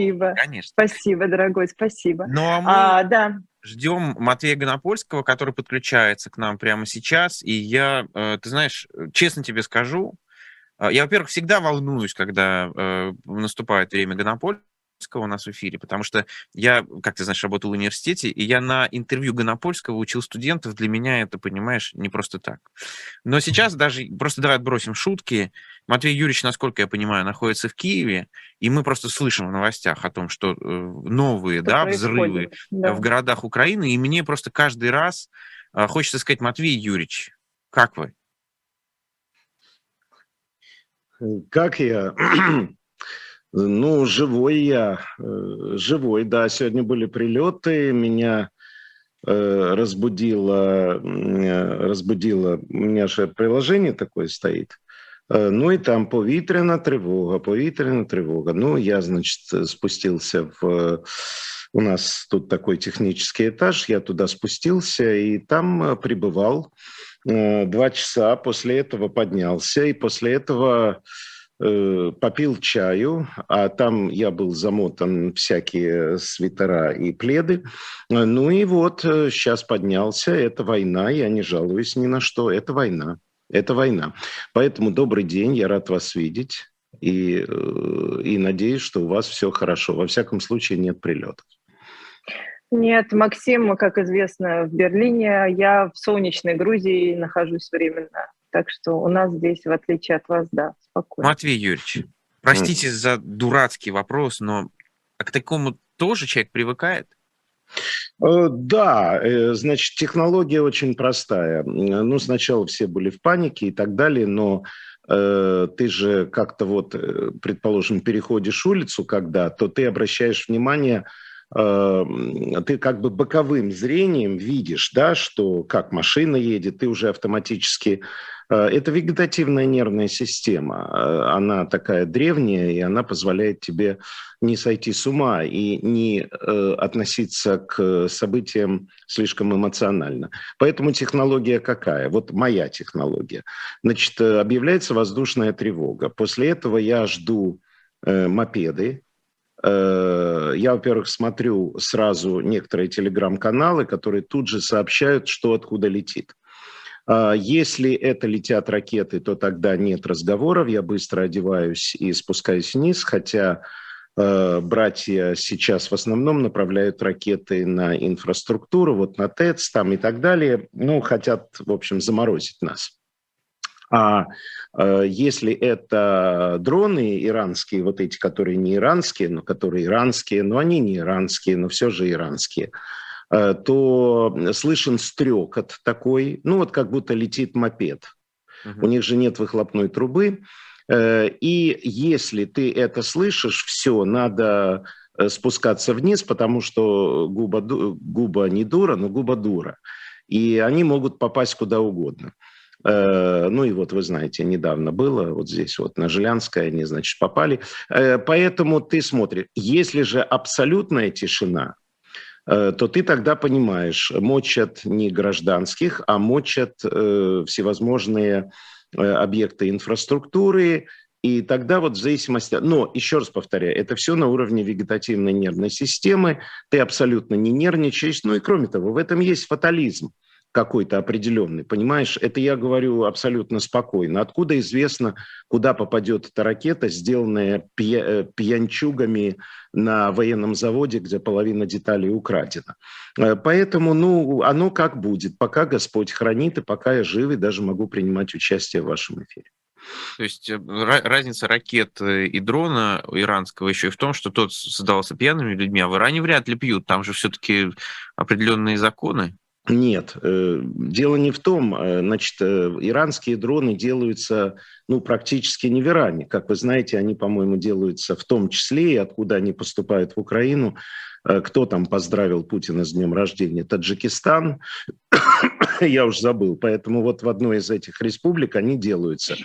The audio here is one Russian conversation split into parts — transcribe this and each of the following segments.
Спасибо. Конечно. Спасибо, дорогой, спасибо. Ну, а мы а, да. ждем Матвея Гонопольского, который подключается к нам прямо сейчас. И я, э, ты знаешь, честно тебе скажу, э, я, во-первых, всегда волнуюсь, когда э, наступает время Гонопольского, у нас в эфире, потому что я, как ты знаешь, работал в университете, и я на интервью Гонопольского учил студентов. Для меня это, понимаешь, не просто так. Но сейчас даже, просто давай отбросим шутки. Матвей Юрьевич, насколько я понимаю, находится в Киеве, и мы просто слышим в новостях о том, что э, новые да, взрывы да. в городах Украины, и мне просто каждый раз э, хочется сказать, Матвей Юрьевич, как вы? Как я? Ну, живой я, э, живой, да. Сегодня были прилеты, меня э, разбудило, э, разбудило, у меня же приложение такое стоит. Ну и там повітряна тривога, повітряна тривога. Ну, я, значит, спустился в... У нас тут такой технический этаж, я туда спустился и там пребывал два часа. После этого поднялся и после этого попил чаю, а там я был замотан всякие свитера и пледы. Ну и вот сейчас э, поднялся, это война, я не жалуюсь ни на что, это война, это война. Поэтому добрый день, я рад вас видеть и, э, и надеюсь, что у вас все хорошо. Во всяком случае, нет прилетов. Нет, Максим, как известно, в Берлине, я в солнечной Грузии нахожусь временно. Так что у нас здесь, в отличие от вас, да, спокойно. Матвей Юрьевич, простите mm. за дурацкий вопрос, но к такому тоже человек привыкает? Э, да, э, значит, технология очень простая. Ну, сначала все были в панике и так далее, но э, ты же как-то вот, предположим, переходишь улицу, когда, то ты обращаешь внимание, ты как бы боковым зрением видишь, да, что как машина едет, ты уже автоматически это вегетативная нервная система. Э, она такая древняя, и она позволяет тебе не сойти с ума и не э, относиться к событиям слишком эмоционально. Поэтому технология какая? Вот моя технология. Значит, объявляется воздушная тревога. После этого я жду мопеды, я, во-первых, смотрю сразу некоторые телеграм-каналы, которые тут же сообщают, что откуда летит. А, если это летят ракеты, то тогда нет разговоров. Я быстро одеваюсь и спускаюсь вниз, хотя э, братья сейчас в основном направляют ракеты на инфраструктуру, вот на ТЭЦ там и так далее. Ну, хотят, в общем, заморозить нас. А э, если это дроны иранские, вот эти, которые не иранские, но которые иранские, но они не иранские, но все же иранские – то слышен стрекот такой, ну вот как будто летит мопед. Угу. У них же нет выхлопной трубы. Э, и если ты это слышишь, все, надо э, спускаться вниз, потому что губа, губа не дура, но губа дура. И они могут попасть куда угодно. Ну и вот вы знаете, недавно было вот здесь вот на Жилянской они, значит, попали. Поэтому ты смотришь, если же абсолютная тишина, Э, то ты тогда понимаешь, мочат не гражданских, а мочат э, всевозможные э, объекты инфраструктуры, и тогда вот в зависимости... Но, еще раз повторяю, это все на уровне вегетативной нервной системы, ты абсолютно не нервничаешь, ну и кроме того, в этом есть фатализм какой-то определенный, понимаешь? Это я говорю абсолютно спокойно. Откуда известно, куда попадет эта ракета, сделанная пья- пьянчугами на военном заводе, где половина деталей украдена? Э, поэтому, ну, оно как будет. Пока Господь хранит, и пока я жив, и даже могу принимать участие в вашем эфире. То есть э, разница ракет э, и дрона иранского еще и в том, что тот создавался пьяными людьми, а в Иране вряд ли пьют. Там же все-таки определенные законы. Нет, э, дело не в том, э, значит, э, иранские дроны делаются, ну, практически не в Иране. Как вы знаете, они, по-моему, делаются в том числе, и откуда они поступают в Украину. Кто там поздравил Путина с днем рождения? Таджикистан, я уж забыл. Поэтому вот в одной из этих республик они делаются.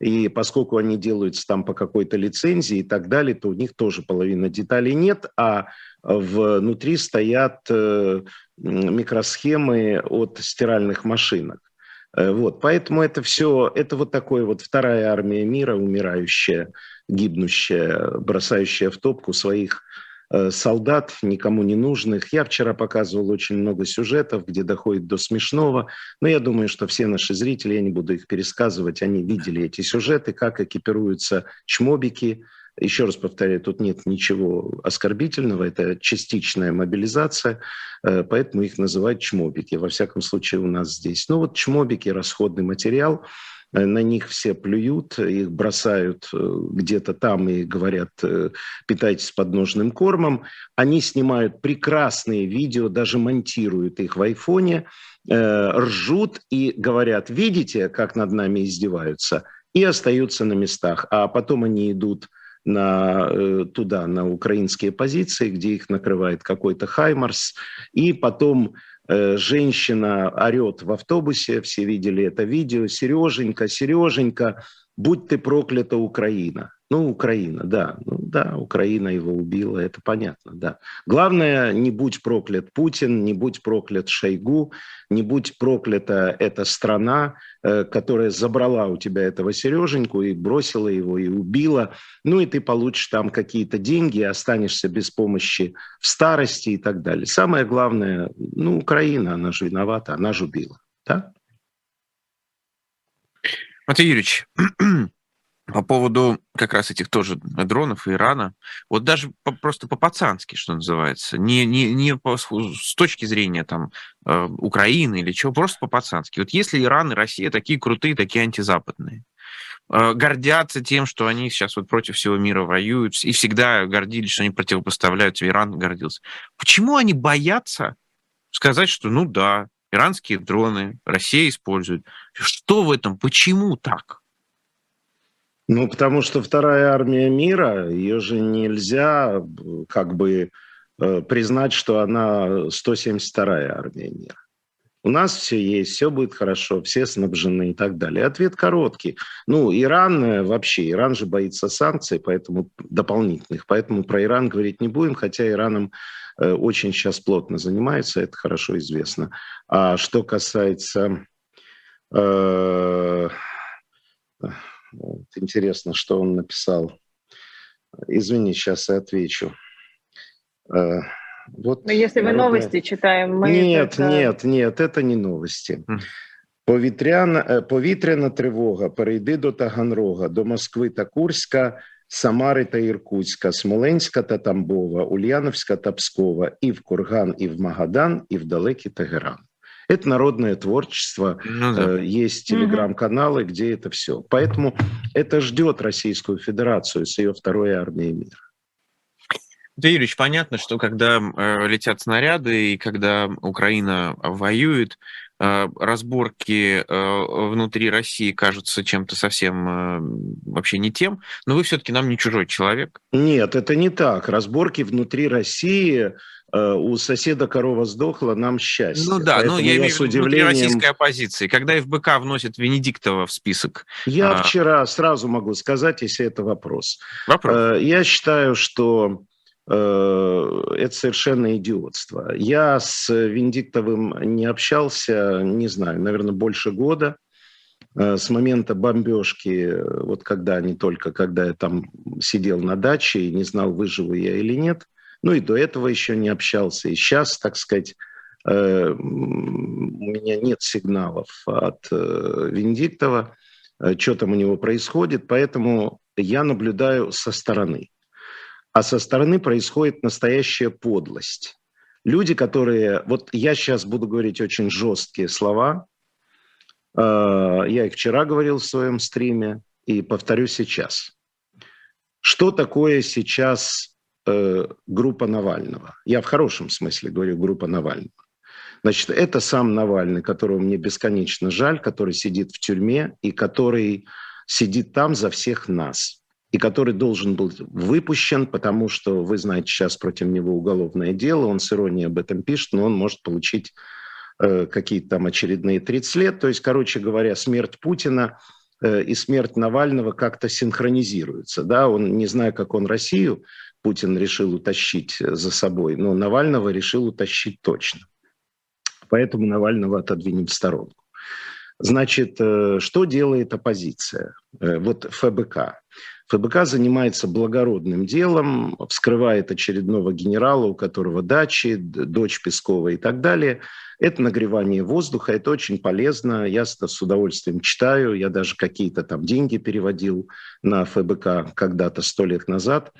И поскольку они делаются там по какой-то лицензии и так далее, то у них тоже половина деталей нет, а внутри стоят э, микросхемы от стиральных машинок. Э, вот, поэтому это все, это вот такое вот вторая армия мира, умирающая. гибнущая, бросающая в топку своих солдат, никому не нужных. Я вчера показывал очень много сюжетов, где доходит до смешного, но я думаю, что все наши зрители, я не буду их пересказывать, они видели эти сюжеты, как экипируются чмобики. Еще раз повторяю, тут нет ничего оскорбительного, это частичная мобилизация, э, поэтому их называют чмобики, во всяком случае у нас здесь. Ну вот чмобики, расходный материал – Э, на них все плюют, их бросают э, где-то там и говорят, э, питайтесь подножным кормом. Они снимают прекрасные видео, даже монтируют их в айфоне, ржут и говорят, видите, как над нами издеваются, и остаются на местах. А потом они идут на, туда, на украинские позиции, где их накрывает какой-то Хаймарс, и потом Э, женщина орет в автобусе, все видели это видео, Сереженька, Сереженька, будь ты проклята, Украина. Ну, Украина, да, ну, да, Украина его убила, это понятно, да. Главное, не будь проклят Путин, не будь проклят Шойгу, не будь проклята эта страна, э, которая забрала у тебя этого Сереженьку и бросила его, и убила. Ну, и ты получишь там какие-то деньги, останешься без помощи в старости и так далее. Самое главное, ну, Украина, она же виновата, она же убила, да? Матвей Юрьевич, по поводу как раз этих тоже дронов и Ирана, вот даже по, просто по-пацански, что называется, не, не, не по, с точки зрения там э, Украины или чего, просто по-пацански. Вот если Иран и Россия такие крутые, такие антизападные, э, гордятся тем, что они сейчас вот против всего мира воюют, и всегда гордились, что они противопоставляются, Иран гордился. Почему они боятся сказать, что ну да, иранские дроны Россия использует? Что в этом? Почему так? Ну, потому что вторая армия мира, ее же нельзя как бы э, признать, что она 172-я армия мира. У нас все есть, все будет хорошо, все снабжены и так далее. Ответ короткий. Ну, Иран э, вообще, Иран же боится санкций, поэтому дополнительных, поэтому про Иран говорить не будем, хотя Ираном очень сейчас плотно занимается, это хорошо известно. А что касается э, интересно, что он написал. Извини, сейчас я отвечу. Э, вот, Но если вы новости читаем, мы... Нет, это... нет, нет, это не новости. Повітряна, э, повітряна тривога перейди до Таганрога, до Москви та Курська, Самари та Іркутська, Смоленська та Тамбова, Ульяновська та Пскова, і в Курган, і в Магадан, і в далекий Тегеран. Это народное творчество, ну, да. Э, есть телеграм-каналы, где это все. Поэтому это ждет Российскую Федерацию с ее второй армией мира. Андрей Юрьевич, понятно, что когда э, летят снаряды и когда Украина воюет, э, разборки э, внутри России кажутся чем-то совсем э, вообще не тем, но вы все-таки нам не чужой человек. Нет, это не так. Разборки внутри России Э, у соседа корова сдохла, нам счастье. Ну да, ну я, я имею в виду удивлением... российской оппозиции. Когда ФБК вносит Венедиктова в список. Я а... вчера сразу могу сказать, если это вопрос. Вопрос. Э, я считаю, что э, это совершенно идиотство. Я с Венедиктовым не общался, не знаю, наверное, больше года с момента бомбежки, вот когда не только, когда я там сидел на даче и не знал, выживу я или нет – ну и до этого еще не общался. И сейчас, так сказать, э, у меня нет сигналов от э, Венедиктова, э, что там у него происходит, поэтому я наблюдаю со стороны. А со стороны происходит настоящая подлость. Люди, которые... Вот я сейчас буду говорить очень жесткие слова. Я их вчера говорил в своем стриме и повторю сейчас. Что такое сейчас э, группа Навального. Я в хорошем смысле говорю группа Навального. Значит, это сам Навальный, которого мне бесконечно жаль, который сидит в тюрьме и который сидит там за всех нас, и который должен был выпущен, потому что, вы знаете, сейчас против него уголовное дело, он с иронией об этом пишет, но он может получить э, какие-то там очередные 30 лет. То есть, короче говоря, смерть Путина э, и смерть Навального как-то синхронизируются. Да? Он, не знаю, как он Россию Путин решил утащить за собой, но Навального решил утащить точно. Поэтому Навального отодвинем в сторонку. Значит, э, что делает оппозиция? Э, вот ФБК. ФБК занимается благородным делом, вскрывает очередного генерала, у которого дачи, дочь Пескова и так далее. Это нагревание воздуха, это очень полезно. Я с удовольствием читаю, я даже какие-то там деньги переводил на ФБК когда-то, сто лет назад.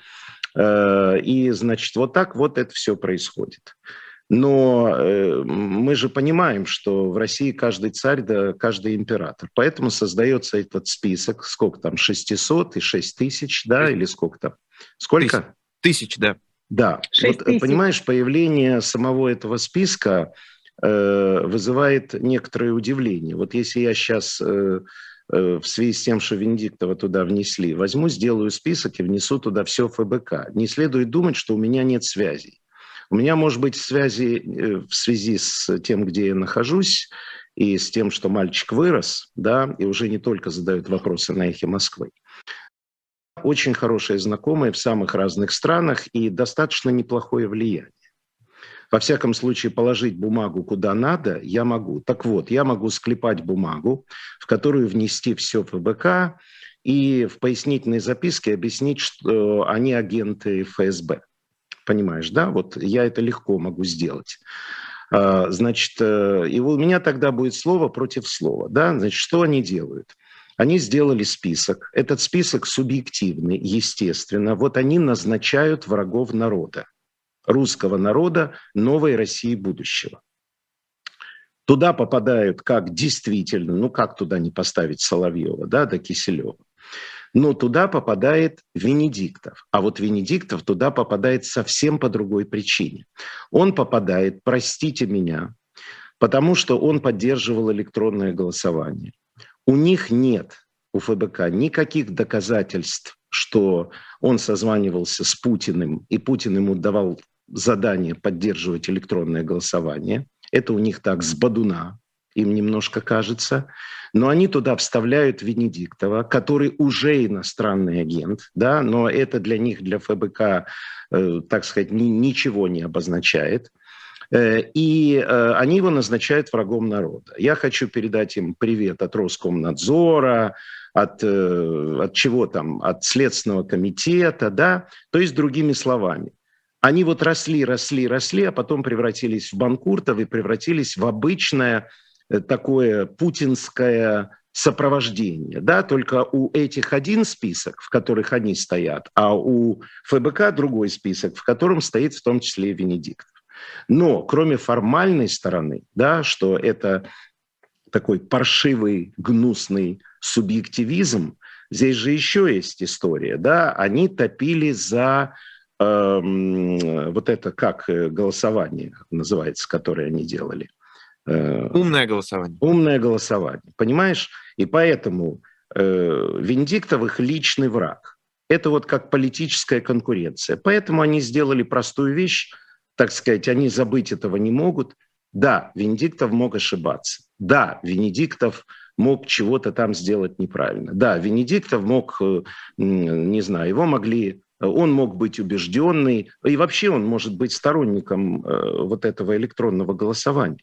Э, и, значит, вот так вот это все происходит. Но э, мы же понимаем, что в России каждый царь, да каждый император. Поэтому создается этот список, сколько там, 600 и 6 тысяч, да, или сколько там? Сколько? Тысяч, да. Да. Вот, понимаешь, появление самого этого списка э, вызывает некоторое удивление. Вот если я сейчас э, э, в связи с тем, что Венедиктова туда внесли, возьму, сделаю список и внесу туда все ФБК. Не следует думать, что у меня нет связей. У меня, может быть, связи э, в связи с тем, где я нахожусь, и с тем, что мальчик вырос, да, и уже не только задают вопросы на эхе Москвы. Очень хорошие знакомые в самых разных странах и достаточно неплохое влияние. Во всяком случае, положить бумагу куда надо я могу. Так вот, я могу склепать бумагу, в которую внести все ФБК, и в пояснительной записке объяснить, что они агенты ФСБ. Понимаешь, да? Вот я это легко могу сделать. А, значит, э, и у меня тогда будет слово против слова. Да? Значит, что они делают? Они сделали список. Этот список субъективный, естественно. Вот они назначают врагов народа, русского народа, новой России будущего. Туда попадают как действительно, ну как туда не поставить Соловьева, да, до Киселева но туда попадает Венедиктов. А вот Венедиктов туда попадает совсем по другой причине. Он попадает, простите меня, потому что он поддерживал электронное голосование. У них нет, у ФБК, никаких доказательств, что он созванивался с Путиным, и Путин ему давал задание поддерживать электронное голосование. Это у них так с Бадуна, им немножко кажется но они туда вставляют Венедиктова, который уже иностранный агент, да, но это для них, для ФБК, э, так сказать, ни, ничего не обозначает. Э, и э, они его назначают врагом народа. Я хочу передать им привет от Роскомнадзора, от, э, от чего там, от Следственного комитета, да, то есть другими словами. Они вот росли, росли, росли, а потом превратились в банкуртов и превратились в обычное такое путинское сопровождение, да, только у этих один список, в которых они стоят, а у ФБК другой список, в котором стоит в том числе и Венедиктов. Но кроме формальной стороны, да, что это такой паршивый, гнусный субъективизм, здесь же еще есть история, да, они топили за э, вот это как э, голосование называется, которое они делали – Э, умное голосование. Умное голосование, понимаешь? И поэтому э, Венедиктов их личный враг. Это вот как политическая конкуренция. Поэтому они сделали простую вещь, так сказать, они забыть этого не могут. Да, Венедиктов мог ошибаться. Да, Венедиктов мог чего-то там сделать неправильно. Да, Венедиктов мог, э, не знаю, его могли он мог быть убежденный, и вообще он может быть сторонником э, вот этого электронного голосования.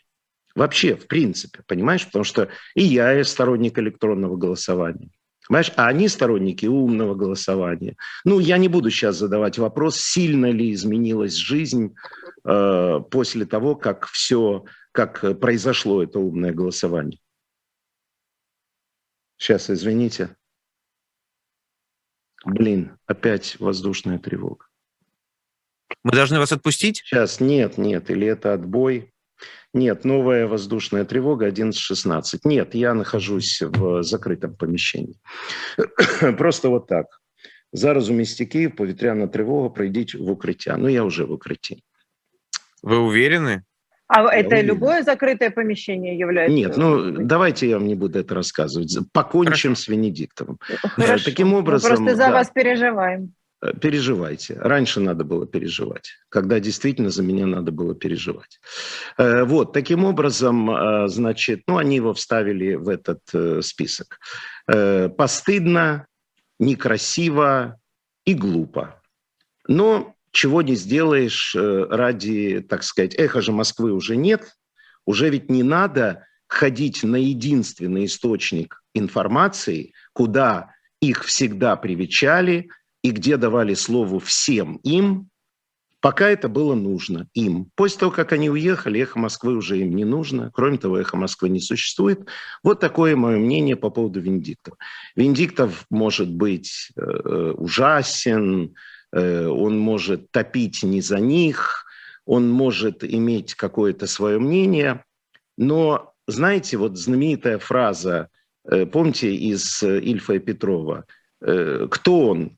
Вообще, в принципе, понимаешь? Потому что и я я сторонник электронного голосования. Понимаешь? А они сторонники умного голосования. Ну, я не буду сейчас задавать вопрос, сильно ли изменилась жизнь э, после того, как все, как произошло это умное голосование. Сейчас, извините. Блин, опять воздушная тревога. Мы должны вас отпустить? Сейчас, нет, нет, или это отбой. Нет, новая воздушная тревога 11.16. Нет, я нахожусь в закрытом помещении. Просто вот так. Зараз у місті Київ повітряна тривога, пройдіть в укриття. Ну, я уже в укрытии. Вы уверены? А я это уверен. любое закрытое помещение является? Нет, ну давайте я вам не буду это рассказывать. Покончим Хорошо. с Венедиктовым. Хорошо. Таким образом... Мы просто за да. вас переживаем. Э, переживайте. Раньше надо было переживать, когда действительно за меня надо было переживать. Э, вот, таким образом, э, значит, ну, они его вставили в этот список. Постыдно, некрасиво и глупо. Но чего не сделаешь ради, так сказать, эхо же Москвы уже нет, уже ведь не надо ходить на единственный источник информации, куда их всегда привечали и где давали слову всем им, пока это было нужно им. После того, как они уехали, эхо Москвы уже им не нужно. Кроме того, эхо Москвы не существует. Вот такое мое мнение по поводу Венедиктов. Венедиктов может быть э, ужасен, э, он может топить не за них, он может иметь какое-то свое мнение, но, знаете, вот знаменитая фраза, э, помните, из э, Ильфа и Петрова, э, кто он?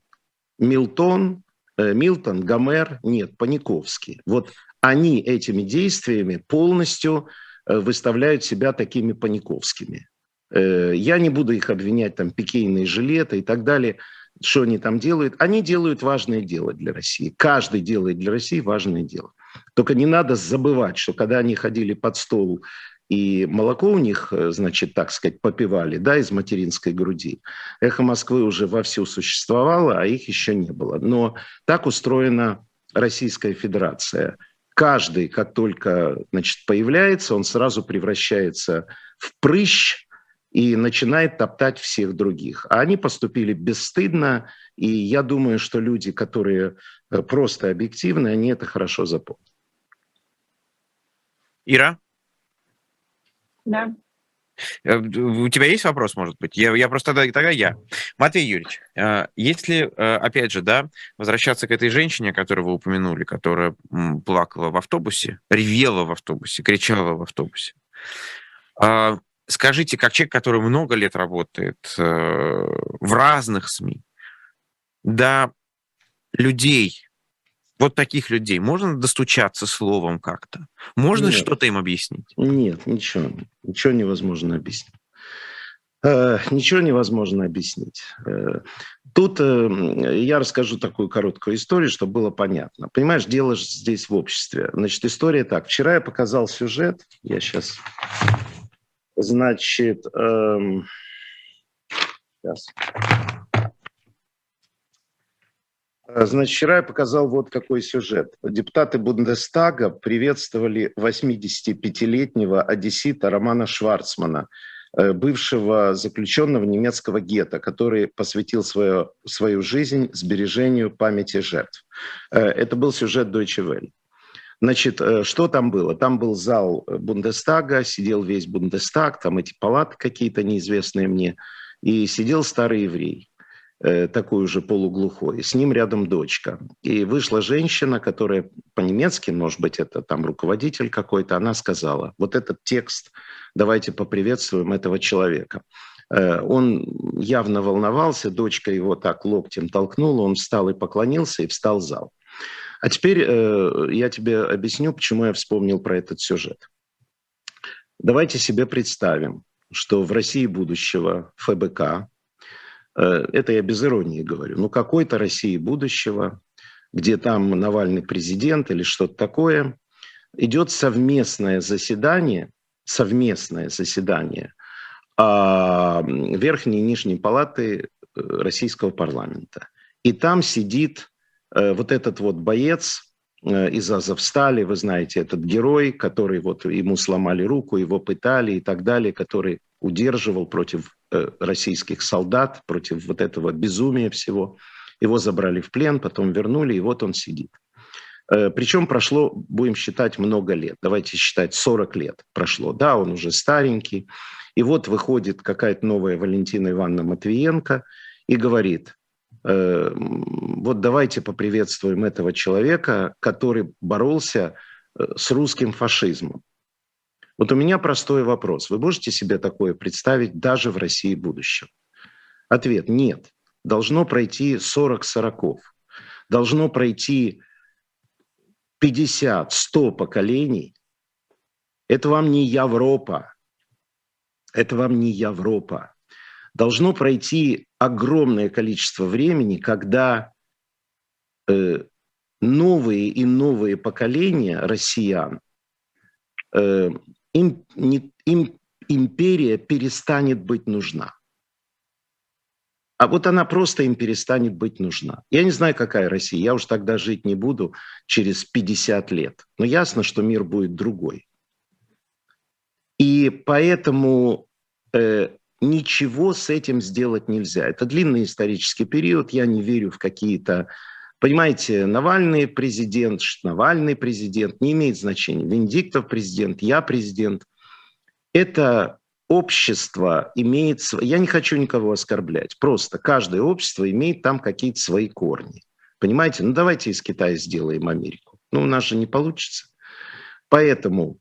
Милтон, Милтон, Гомер, нет, Паниковский. Вот они этими действиями полностью выставляют себя такими паниковскими. Я не буду их обвинять, там, пикейные жилеты и так далее, что они там делают. Они делают важное дело для России. Каждый делает для России важное дело. Только не надо забывать, что когда они ходили под стол и молоко у них, э, значит, так сказать, попивали, да, из материнской груди. Эхо Москвы уже вовсю существовало, а их еще не было. Но так устроена Российская Федерация. Каждый, как только, значит, появляется, он сразу превращается в прыщ и начинает топтать всех других. А они поступили бесстыдно, и я думаю, что люди, которые э, просто объективны, они это хорошо запомнят. Ира? Да. Э, у тебя есть вопрос, может быть? Я, я просто тогда, тогда я. Матвей Юрьевич, э, если, э, опять же, да, возвращаться к этой женщине, которую вы упомянули, которая плакала в автобусе, ревела в автобусе, кричала в автобусе, скажите, как человек, который много лет работает в разных СМИ, да, людей, вот таких людей можно достучаться словом как-то? Можно что-то им объяснить? Нет, ничего. Ничего невозможно объяснить. Э, ничего невозможно объяснить. Э, тут э, я расскажу такую короткую историю, чтобы было понятно. Понимаешь, дело здесь в обществе. Значит, история так. Вчера я показал сюжет. Я сейчас... Значит... Эм... Сейчас. Э, значит, вчера я показал вот какой сюжет. Депутаты Бундестага приветствовали 85-летнего одессита Романа Шварцмана, э, бывшего заключенного немецкого гетто, который посвятил свою, свою жизнь сбережению памяти жертв. Э, это был сюжет Deutsche Welle. Значит, что там было? Там был зал Бундестага, сидел весь Бундестаг, там эти палаты какие-то неизвестные мне, и сидел старый еврей. Э, такой уже полуглухой, с ним рядом дочка. И вышла женщина, которая по-немецки, может быть, это там руководитель какой-то, она сказала, вот этот текст, давайте поприветствуем этого человека. Э, он явно волновался, дочка его так локтем толкнула, он встал и поклонился, и встал в зал. А теперь э, я тебе объясню, почему я вспомнил про этот сюжет. Давайте себе представим, что в России будущего ФБК, это я без иронии говорю, ну какой-то России будущего, где там Навальный президент или что-то такое, идет совместное заседание, совместное заседание а, Верхней и Нижней палаты э, российского парламента. И там сидит э, вот этот вот боец из Азовстали, вы знаете, этот герой, который вот ему сломали руку, его пытали и так далее, который удерживал против Э, российских солдат, против вот этого безумия всего. Его забрали в плен, потом вернули, и вот он сидит. Э, Причем прошло, будем считать, много лет. Давайте считать, 40 лет прошло. Да, он уже старенький. И вот выходит какая-то новая Валентина Ивановна Матвиенко и говорит, э, вот давайте поприветствуем этого человека, который боролся с русским фашизмом. Вот у меня простой вопрос. Вы можете себе такое представить даже в России будущего? Ответ – нет. Должно пройти 40 сороков. Должно пройти 50-100 поколений. Это вам не Европа. Это вам не Европа. Должно пройти огромное количество времени, когда э, новые и новые поколения россиян э, им, не, им империя перестанет быть нужна. А вот она просто им перестанет быть нужна. Я не знаю, какая Россия. Я уж тогда жить не буду через 50 лет. Но ясно, что мир будет другой. И поэтому э, ничего с этим сделать нельзя. Это длинный исторический период, я не верю в какие-то... Понимаете, Навальный президент, Навальный президент, не имеет значения. Венедиктов президент, я президент. Это общество имеет... Я не хочу никого оскорблять, просто каждое общество имеет там какие-то свои корни. Понимаете? Ну давайте из Китая сделаем Америку. Ну у нас же не получится. Поэтому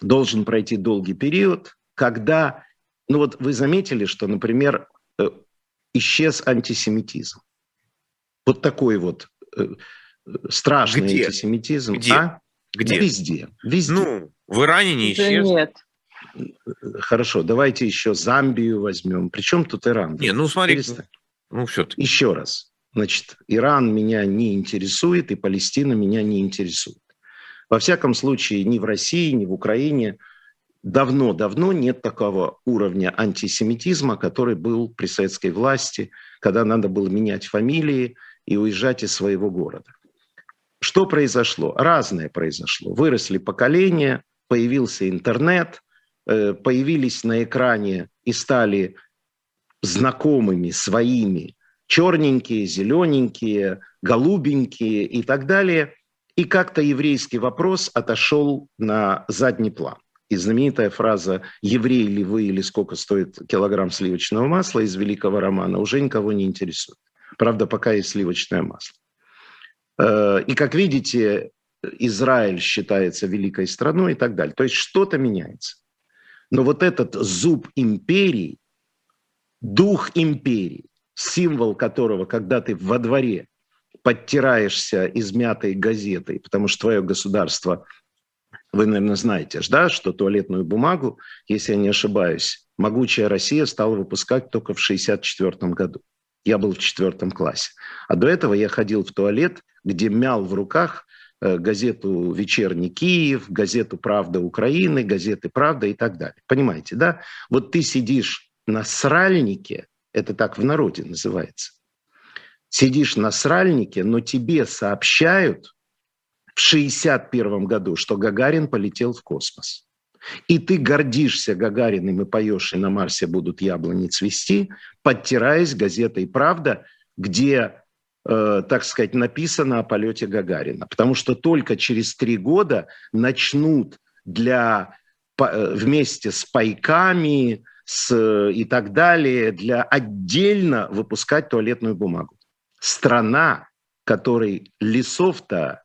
должен пройти долгий период, когда, ну вот вы заметили, что, например, э, исчез антисемитизм. Вот такой вот э, страшный Где? антисемитизм. Где? А? Где? Везде. Везде. Ну, в Иране не исчез. Да нет. Хорошо, давайте еще Замбию возьмем. Причем тут Иран? Не, ну смотри, Перестань. ну все Еще раз. Значит, Иран меня не интересует, и Палестина меня не интересует. Во всяком случае, ни в России, ни в Украине давно-давно нет такого уровня антисемитизма, который был при советской власти, когда надо было менять фамилии и уезжать из своего города. Что произошло? Разное произошло. Выросли поколения, появился интернет, э, появились на экране и стали знакомыми, своими, черненькие, зелененькие, голубенькие и так далее – и как-то еврейский вопрос отошел на задний план. И знаменитая фраза «еврей ли вы или сколько стоит килограмм сливочного масла» из великого романа уже никого не интересует. Правда, пока есть сливочное масло. Э, и, как видите, Израиль считается великой страной и так далее. То есть что-то меняется. Но вот этот зуб империи, дух империи, символ которого, когда ты во дворе подтираешься измятой газетой, потому что твое государство, вы, наверное, знаете, да, что туалетную бумагу, если я не ошибаюсь, могучая Россия стала выпускать только в 1964 году. Я был в четвертом классе. А до этого я ходил в туалет, где мял в руках э, газету «Вечерний Киев», газету «Правда Украины», газеты «Правда» и так далее. Понимаете, да? Вот ты сидишь на сральнике, это так в народе называется, сидишь на сральнике, но тебе сообщают в 61 году, что Гагарин полетел в космос. И ты гордишься Гагариным и поешь, и на Марсе будут яблони цвести, подтираясь газетой «Правда», где, э, так сказать, написано о полете Гагарина. Потому что только через три года начнут для, э, вместе с пайками с, и так далее для отдельно выпускать туалетную бумагу страна, которой лесов-то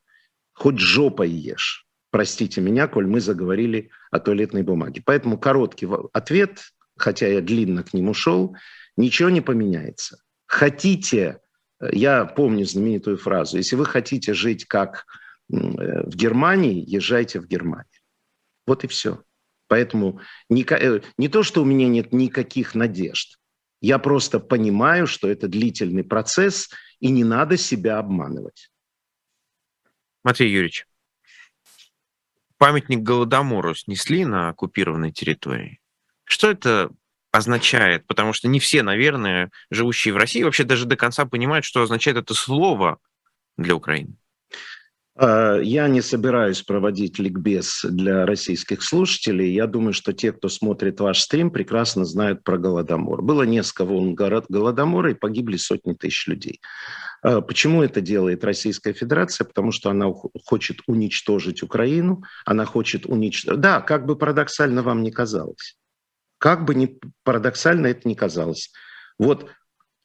хоть жопой ешь. Простите меня, коль мы заговорили о туалетной бумаге. Поэтому короткий ответ, хотя я длинно к нему шел, ничего не поменяется. Хотите, я помню знаменитую фразу, если вы хотите жить как э, в Германии, езжайте в Германию. Вот и все. Поэтому не, э, не то, что у меня нет никаких надежд, я просто понимаю, что это длительный процесс, и не надо себя обманывать. Матвей Юрьевич, памятник Голодомору снесли на оккупированной территории. Что это означает? Потому что не все, наверное, живущие в России вообще даже до конца понимают, что означает это слово для Украины. А, я не собираюсь проводить ликбез для российских слушателей. Я думаю, что те, кто смотрит ваш стрим, прекрасно знают про Голодомор. Было несколько волн Голодомора и погибли сотни тысяч людей. А, почему это делает Российская Федерация? Потому что она хочет уничтожить Украину, она хочет уничтожить... Да, как бы парадоксально вам не казалось. Как бы не парадоксально это не казалось. Вот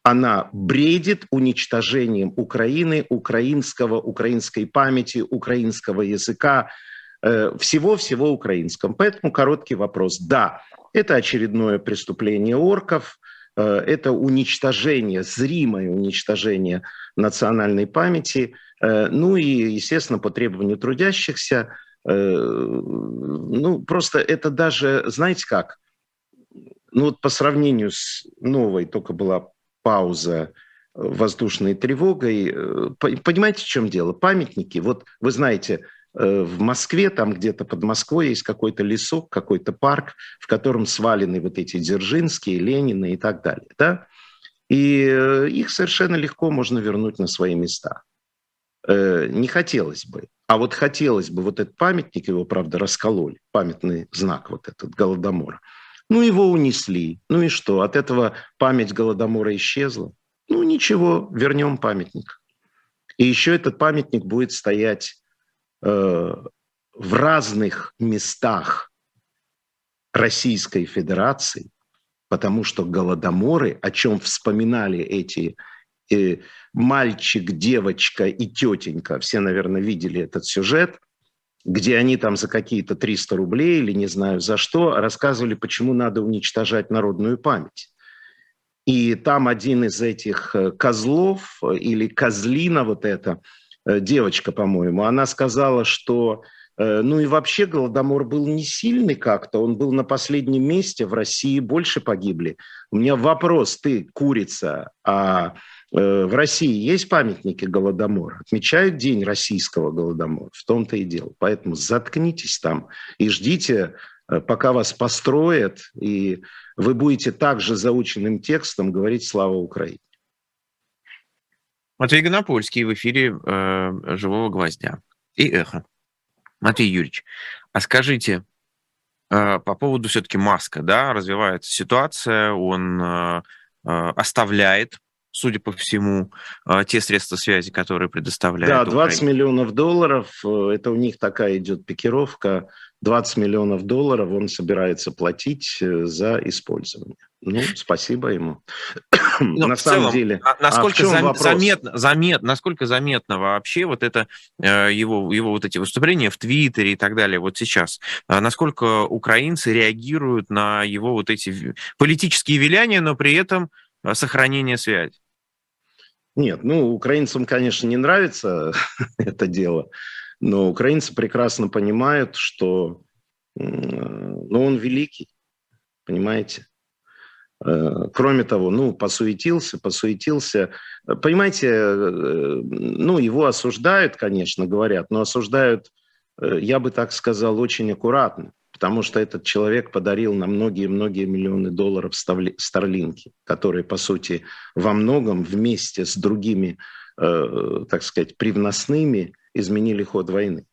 она бредит уничтожением Украины, украинского, украинской памяти, украинского языка, э, всего-всего украинском. Поэтому короткий вопрос. Да, это очередное преступление орков, э, это уничтожение, зримое уничтожение национальной памяти, э, ну и, естественно, по требованию трудящихся, ну просто это даже, знаете как, ну вот по сравнению с новой, только была пауза э, воздушной тревогой. Э, понимаете, в чем дело? Памятники, вот вы знаете, э, в Москве, там где-то под Москвой есть какой-то лесок, какой-то парк, в котором свалены вот эти Дзержинские, Ленины и так далее. Да? И их совершенно легко можно вернуть на свои места. Не хотелось бы. А вот хотелось бы вот этот памятник, его, правда, раскололи, памятный знак вот этот Голодомора, Ну, его унесли. Ну и что? От этого память Голодомора исчезла? Ну, ничего, вернем памятник. И еще этот памятник будет стоять э, в разных местах Российской Федерации, потому что голодоморы, о чем вспоминали эти э, мальчик, девочка и тетенька, все, наверное, видели этот сюжет, где они там за какие-то 300 рублей или не знаю за что рассказывали, почему надо уничтожать народную память. И там один из этих э, козлов или козлина вот эта, э, девочка, по-моему, она сказала, что ну и вообще Голодомор был не сильный как-то, он был на последнем месте, в России больше погибли. У меня вопрос, ты курица, а в России есть памятники Голодомора? Отмечают День российского Голодомора? В том-то и дело. Поэтому заткнитесь там и ждите Э, пока вас построят, и вы будете также заученным текстом говорить «Слава Украине». Матвей Гонопольский в эфире э, «Живого гвоздя» и «Эхо». Матвей Юрьевич, а скажите, э, по поводу все-таки Маска, да, развивается ситуация, он э, э, оставляет судя по всему, э, те средства связи, которые предоставляет Да, 20 Украина. миллионов долларов, э, это у них такая идет пикировка, 20 миллионов долларов он собирается платить э, за использование. Ну, спасибо ему. Но На самом целом, деле, а насколько а зам, заметно, заметно, насколько заметно вообще вот это его его вот эти выступления в Твиттере и так далее вот сейчас, а насколько украинцы реагируют на его вот эти политические виляния, но при этом сохранение связи? Нет, ну, украинцам, конечно, не нравится это дело, но украинцы прекрасно понимают, что ну, он великий, понимаете? Э, кроме того, ну, посуетился, посуетился. Понимаете, э, ну, его осуждают, конечно, говорят, но осуждают, э, я бы так сказал, очень аккуратно потому что этот человек подарил на многие-многие миллионы долларов Старлинки, которые, по сути, во многом вместе с другими, так сказать, привносными изменили ход войны.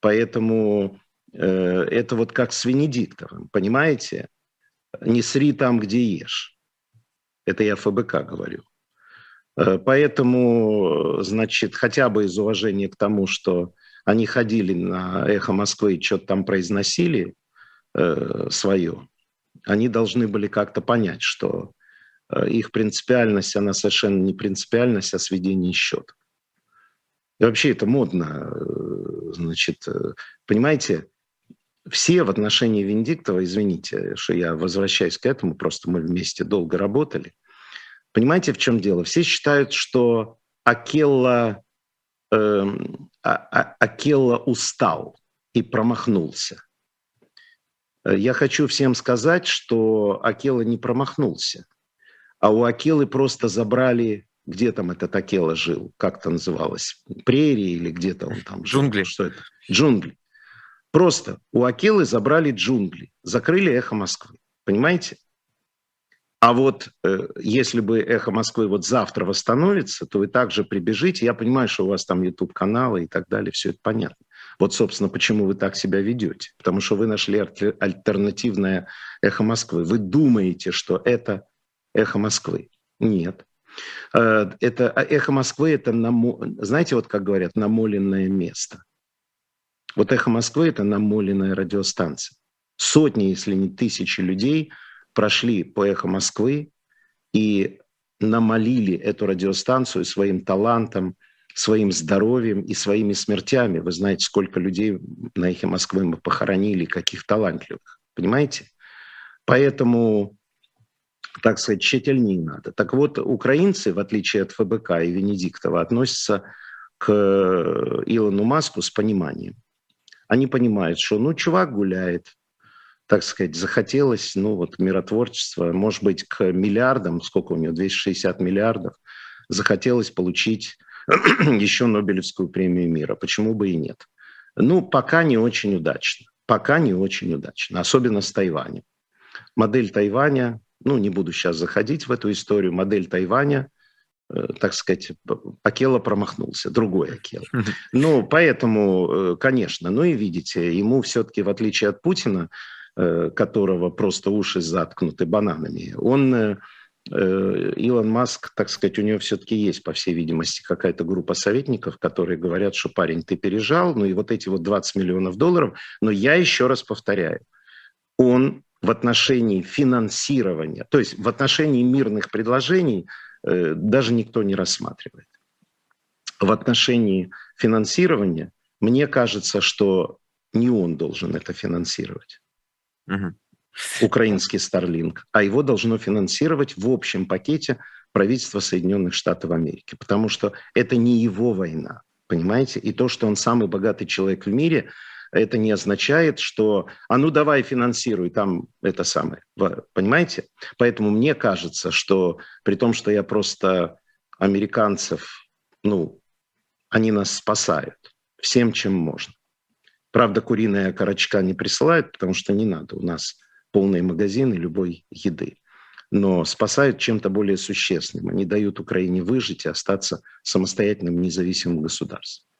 Поэтому э, это вот как с Венедиктовым, понимаете? Не сри там, где ешь. Это я ФБК говорю. Э, поэтому, значит, хотя бы из уважения к тому, что они ходили на «Эхо Москвы» и что-то там произносили э, свое, они должны были как-то понять, что э, их принципиальность, она совершенно не принципиальность, а сведение счетов. И вообще это модно. Э, значит, э, понимаете, все в отношении Венедиктова, извините, что я возвращаюсь к этому, просто мы вместе долго работали. Понимаете, в чем дело? Все считают, что Акелла Эм, а, а, Акелла устал и промахнулся. Э, я хочу всем сказать, что Акела не промахнулся, а у Акелы просто забрали, где там этот Акела жил, как это называлось, прерии или где-то он там жил. Джунгли. Что это? Джунгли. Просто у Акелы забрали джунгли, закрыли эхо Москвы. Понимаете? А вот э, если бы «Эхо Москвы» вот завтра восстановится, то вы также прибежите. Я понимаю, что у вас там YouTube-каналы и так далее, все это понятно. Вот, собственно, почему вы так себя ведете. Потому что вы нашли альтернативное «Эхо Москвы». Вы думаете, что это «Эхо Москвы». Нет. Э, это а «Эхо Москвы» — это, знаете, вот как говорят, намоленное место. Вот «Эхо Москвы» — это намоленная радиостанция. Сотни, если не тысячи людей – прошли по «Эхо Москвы» и намолили эту радиостанцию своим талантом, своим здоровьем и своими смертями. Вы знаете, сколько людей на «Эхе Москвы» мы похоронили, каких талантливых. Понимаете? Поэтому, так сказать, тщательнее надо. Так вот, украинцы, в отличие от ФБК и Венедиктова, относятся к Илону Маску с пониманием. Они понимают, что ну чувак гуляет, так сказать, захотелось, ну вот, миротворчество, может быть, к миллиардам, сколько у него, 260 миллиардов, захотелось получить еще Нобелевскую премию мира. Почему бы и нет? Ну, пока не очень удачно. Пока не очень удачно, особенно с Тайванем. Модель Тайваня, ну, не буду сейчас заходить в эту историю, модель Тайваня, э, так сказать, Акела промахнулся, другой Акела. Ну, поэтому, э, конечно, ну и видите, ему все-таки, в отличие от Путина, которого просто уши заткнуты бананами. Он Э, Илон Маск, так сказать, у него все-таки есть, по всей видимости, какая-то группа советников, которые говорят, что парень, ты пережал, ну и вот эти вот 20 миллионов долларов. Но я еще раз повторяю, он в отношении финансирования, то есть в отношении мирных предложений э, даже никто не рассматривает. В отношении финансирования мне кажется, что не он должен это финансировать. Угу украинский Starlink, а его должно финансировать в общем пакете правительство Соединенных Штатов Америки, потому что это не его война, понимаете? И то, что он самый богатый человек в мире, это не означает, что «а ну давай финансируй там это самое», понимаете? Поэтому мне кажется, что при том, что я просто американцев, ну, они нас спасают всем, чем можно. Правда, куриная корочка не присылают, потому что не надо. У нас полные магазины любой еды. Но спасают чем-то более существенным. Они дают Украине выжить и остаться самостоятельным независимым государством.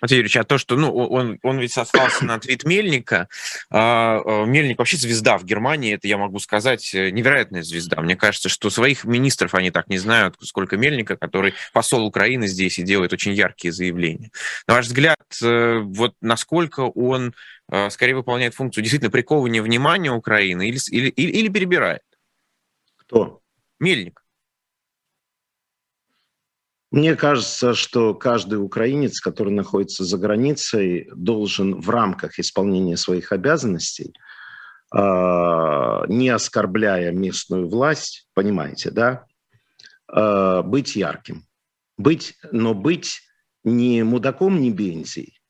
Матвей Юрьевич, а то, что ну, он, он ведь сослался на твит Мельника. А, а, Мельник вообще звезда в Германии, это я могу сказать, э, невероятная звезда. Мне кажется, что своих министров они так не знают, сколько Мельника, который посол Украины здесь и делает очень яркие заявления. На ваш взгляд, э, вот насколько он э, скорее выполняет функцию действительно приковывания внимания Украины или, или, или перебирает? Кто? Мельник. Мне кажется, что каждый украинец, который находится за границей, должен в рамках исполнения своих обязанностей, а, не оскорбляя местную власть, понимаете, да, а, быть ярким. Быть, но быть не мудаком, не бензией,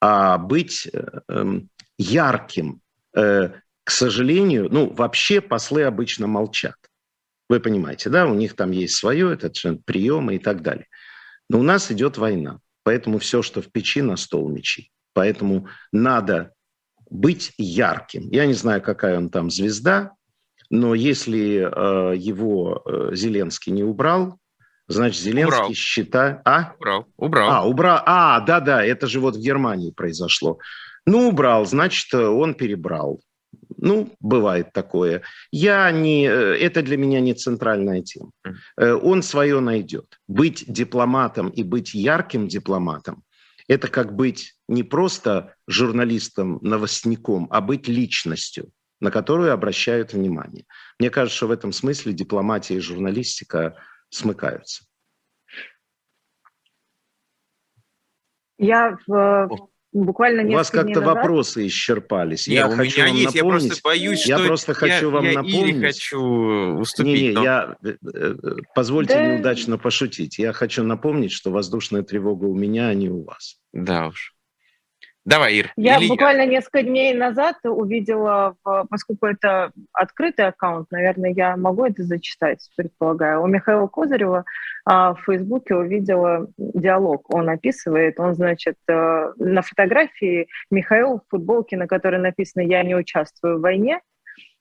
а быть э, эм, ярким. Э, к сожалению, ну, вообще послы обычно молчат. Вы понимаете, да, у них там есть свое, это приемы и так далее. Но у нас идет война, поэтому все, что в печи, на стол мечи. Поэтому надо быть ярким. Я не знаю, какая он там звезда, но если э, его э, Зеленский не убрал, значит, Зеленский убрал. считает... А? Убрал. Убрал. А, убрал. А, да-да, это же вот в Германии произошло. Ну, убрал, значит, он перебрал. Ну, бывает такое. Я не, э, это для меня не центральная тема. Э, он свое найдет. Быть дипломатом и быть ярким дипломатом – это как быть не просто журналистом, новостником, а быть личностью, на которую обращают внимание. Мне кажется, что в этом смысле дипломатия и журналистика смыкаются. Я в буквально несколько У вас как-то вопросы исчерпались. Нет, я у хочу меня вам есть, напомнить, я просто боюсь, я что просто хочу я, вам я напомнить. Хочу уступить. Не, не, но... я э, э, позвольте да... неудачно пошутить. Я хочу напомнить, что воздушная тревога у меня, а не у вас. Да уж. Давай, Ир. Я Или буквально я. несколько дней назад увидела, поскольку это открытый аккаунт, наверное, я могу это зачитать, предполагаю. У Михаила Козырева а, в Фейсбуке увидела диалог. Он описывает, он, значит, э, на фотографии Михаил в футболке, на которой написано «Я не участвую в войне»,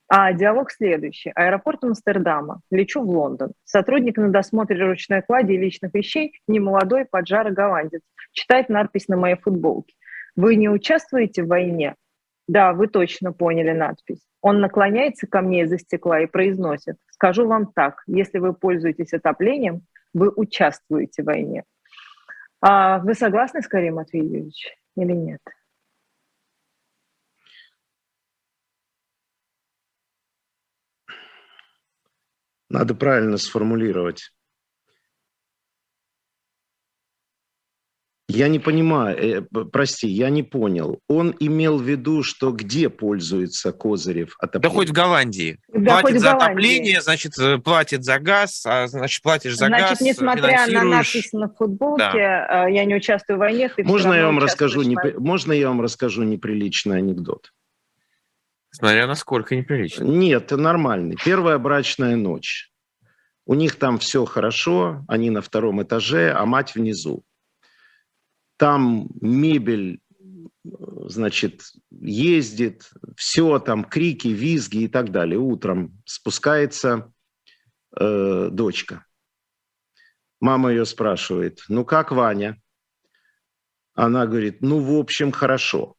а диалог следующий. Аэропорт Амстердама. Лечу в Лондон. Сотрудник на досмотре ручной клади и личных вещей, немолодой, поджарый голландец. Читает надпись на моей футболке. Вы не участвуете в войне? Да, вы точно поняли надпись. Он наклоняется ко мне из-за стекла и произносит, скажу вам так, если вы пользуетесь отоплением, вы участвуете в войне. А вы согласны с Карим Матвеевич или нет? Надо правильно сформулировать. Я не понимаю, э, прости, я не понял. Он имел в виду, что где пользуется Козырев отоплением? Да хоть в Голландии. Да платит за Голландии. отопление, значит, э, платит за газ, а значит, платишь за значит, газ, несмотря на надпись на футболке, да. Э, я не участвую в войне, ты можно я вам расскажу, не, Можно я вам расскажу неприличный анекдот? Смотря насколько неприлично. Нет, нормальный. Первая брачная ночь. У них там все хорошо, они на втором этаже, а мать внизу там мебель, значит, ездит, все там, крики, визги и так далее. Утром спускается э, дочка. Мама ее спрашивает, ну как Ваня? Она говорит, ну в общем хорошо.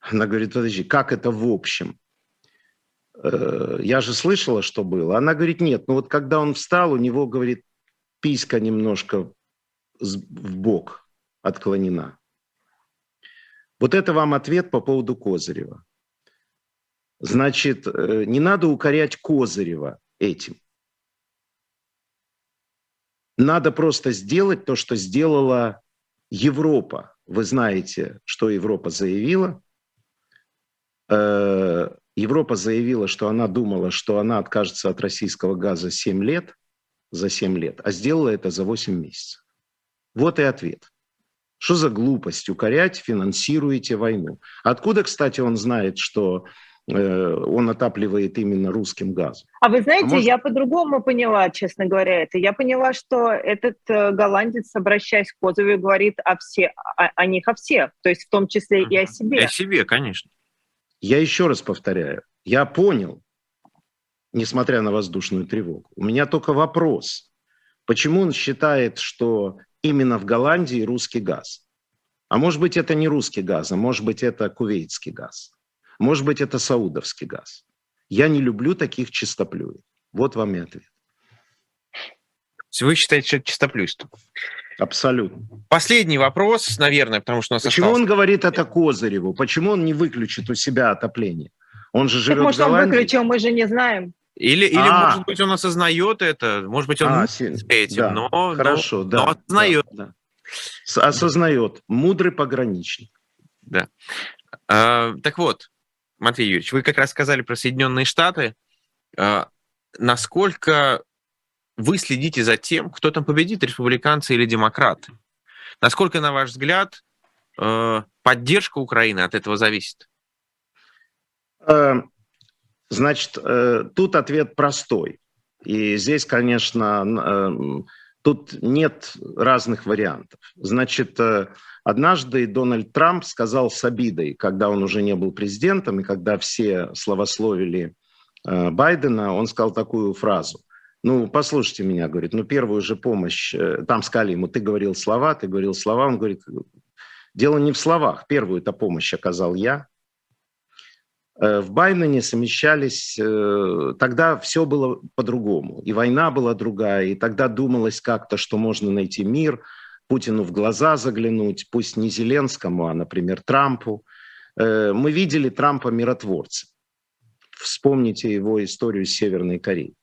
Она говорит, подожди, как это в общем? Э, я же слышала, что было. Она говорит, нет, ну вот когда он встал, у него, говорит, писька немножко в бок отклонена. Вот это вам ответ по поводу Козырева. Значит, э, не надо укорять Козырева этим. Надо просто сделать то, что сделала Европа. Вы знаете, что Европа заявила. Э, Европа заявила, что она думала, что она откажется от российского газа 7 лет, за 7 лет, а сделала это за 8 месяцев. Вот и ответ. Что за глупость укорять, финансируете войну? Откуда, кстати, он знает, что э, он отапливает именно русским газом. А вы знаете, а может... я по-другому поняла, честно говоря, это. Я поняла, что этот э, голландец, обращаясь к Козову, говорит о, все, о, о них, о всех, то есть в том числе и о себе. И о себе, конечно. Я еще раз повторяю, я понял, несмотря на воздушную тревогу. У меня только вопрос, почему он считает, что именно в Голландии русский газ? А может быть, это не русский газ, а может быть, это кувейтский газ. Может быть, это саудовский газ. Я не люблю таких чистоплюев. Вот вам и ответ. Вы считаете, что это чистоплюйство? Абсолютно. Последний вопрос, наверное, потому что у нас Почему остался... он говорит это Козыреву? Почему он не выключит у себя отопление? Он же живет так, может, в Голландии. он выключил, мы же не знаем. Или, или а. может быть, он осознает это, может быть, он а, с этим, да. но, Хорошо, но, да, но осознает. Да, да. Осознает. Мудрый пограничник. Да. А, так вот, Матвей Юрьевич, вы как раз сказали про Соединенные Штаты. А, насколько вы следите за тем, кто там победит, республиканцы или демократы. Насколько, на ваш взгляд, э, поддержка Украины от этого зависит? Э, значит, э, тут ответ простой. И здесь, конечно, тут нет разных вариантов. Значит, однажды Дональд Трамп сказал с обидой, когда он уже не был президентом, и когда все славословили Байдена, он сказал такую фразу – ну, послушайте меня, говорит, ну, первую же помощь, э, там сказали ему, ты говорил слова, ты говорил слова, он говорит, дело не в словах, первую это помощь оказал я. Э, в Байдене совмещались, э, тогда все было по-другому, и война была другая, и тогда думалось как-то, что можно найти мир, Путину в глаза заглянуть, пусть не Зеленскому, а, например, Трампу. Мы видели Трампа миротворцем. Вспомните его историю с Северной Кореей.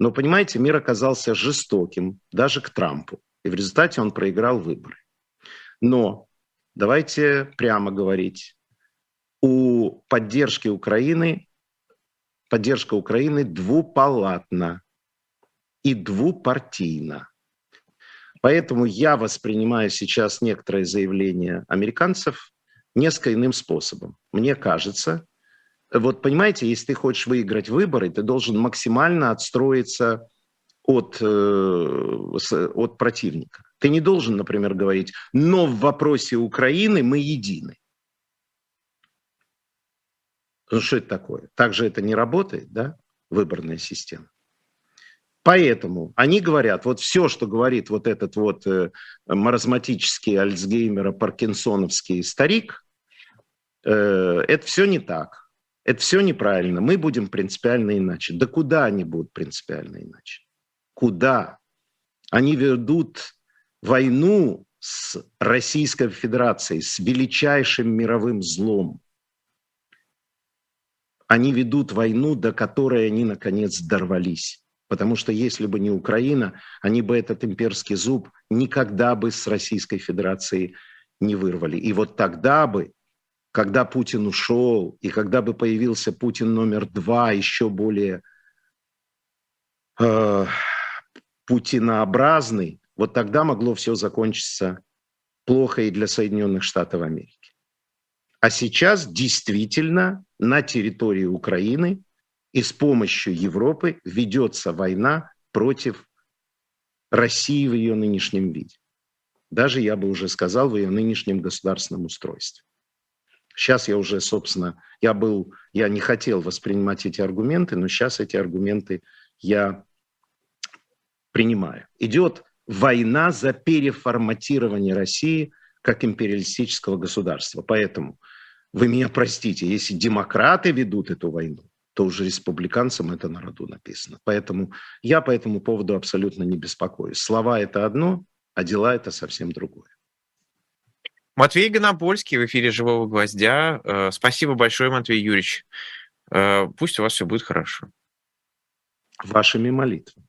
Но, понимаете, мир оказался жестоким даже к Трампу. И в результате он проиграл выборы. Но давайте прямо говорить. У поддержки Украины, поддержка Украины двупалатна и двупартийна. Поэтому я воспринимаю сейчас некоторые заявления американцев несколько иным способом. Мне кажется, вот понимаете, если ты хочешь выиграть выборы, ты должен максимально отстроиться от, э, от противника. Ты не должен, например, говорить, но в вопросе Украины мы едины. Ну что это такое? Так же это не работает, да, выборная система. Поэтому они говорят, вот все, что говорит вот этот вот э, маразматический Альцгеймера, паркинсоновский старик, э, это все не так. Это все неправильно. Мы будем принципиально иначе. Да куда они будут принципиально иначе? Куда? Они ведут войну с Российской Федерацией, с величайшим мировым злом. Они ведут войну, до которой они, наконец, дорвались. Потому что если бы не Украина, они бы этот имперский зуб никогда бы с Российской Федерацией не вырвали. И вот тогда бы когда Путин ушел, и когда бы появился Путин номер два, еще более э, путинообразный, вот тогда могло все закончиться плохо и для Соединенных Штатов Америки. А сейчас действительно на территории Украины и с помощью Европы ведется война против России в ее нынешнем виде. Даже, я бы уже сказал, в ее нынешнем государственном устройстве. Сейчас я уже, собственно, я был, я не хотел воспринимать эти аргументы, но сейчас эти аргументы я принимаю. Идет война за переформатирование России как империалистического государства. Поэтому Вы меня простите, если демократы ведут эту войну, то уже республиканцам это на роду написано. Поэтому я по этому поводу абсолютно не беспокоюсь. Слова – это одно, а дела – это совсем другое. Матвей Гонопольский в эфире «Живого гвоздя». Э, спасибо большое, Матвей Юрьевич. Э, пусть у вас все будет хорошо. Вашими молитвами.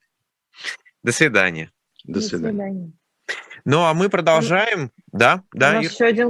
До свидания. До свидания. До свидания. Ну, а мы продолжаем. Да, да. У нас еще один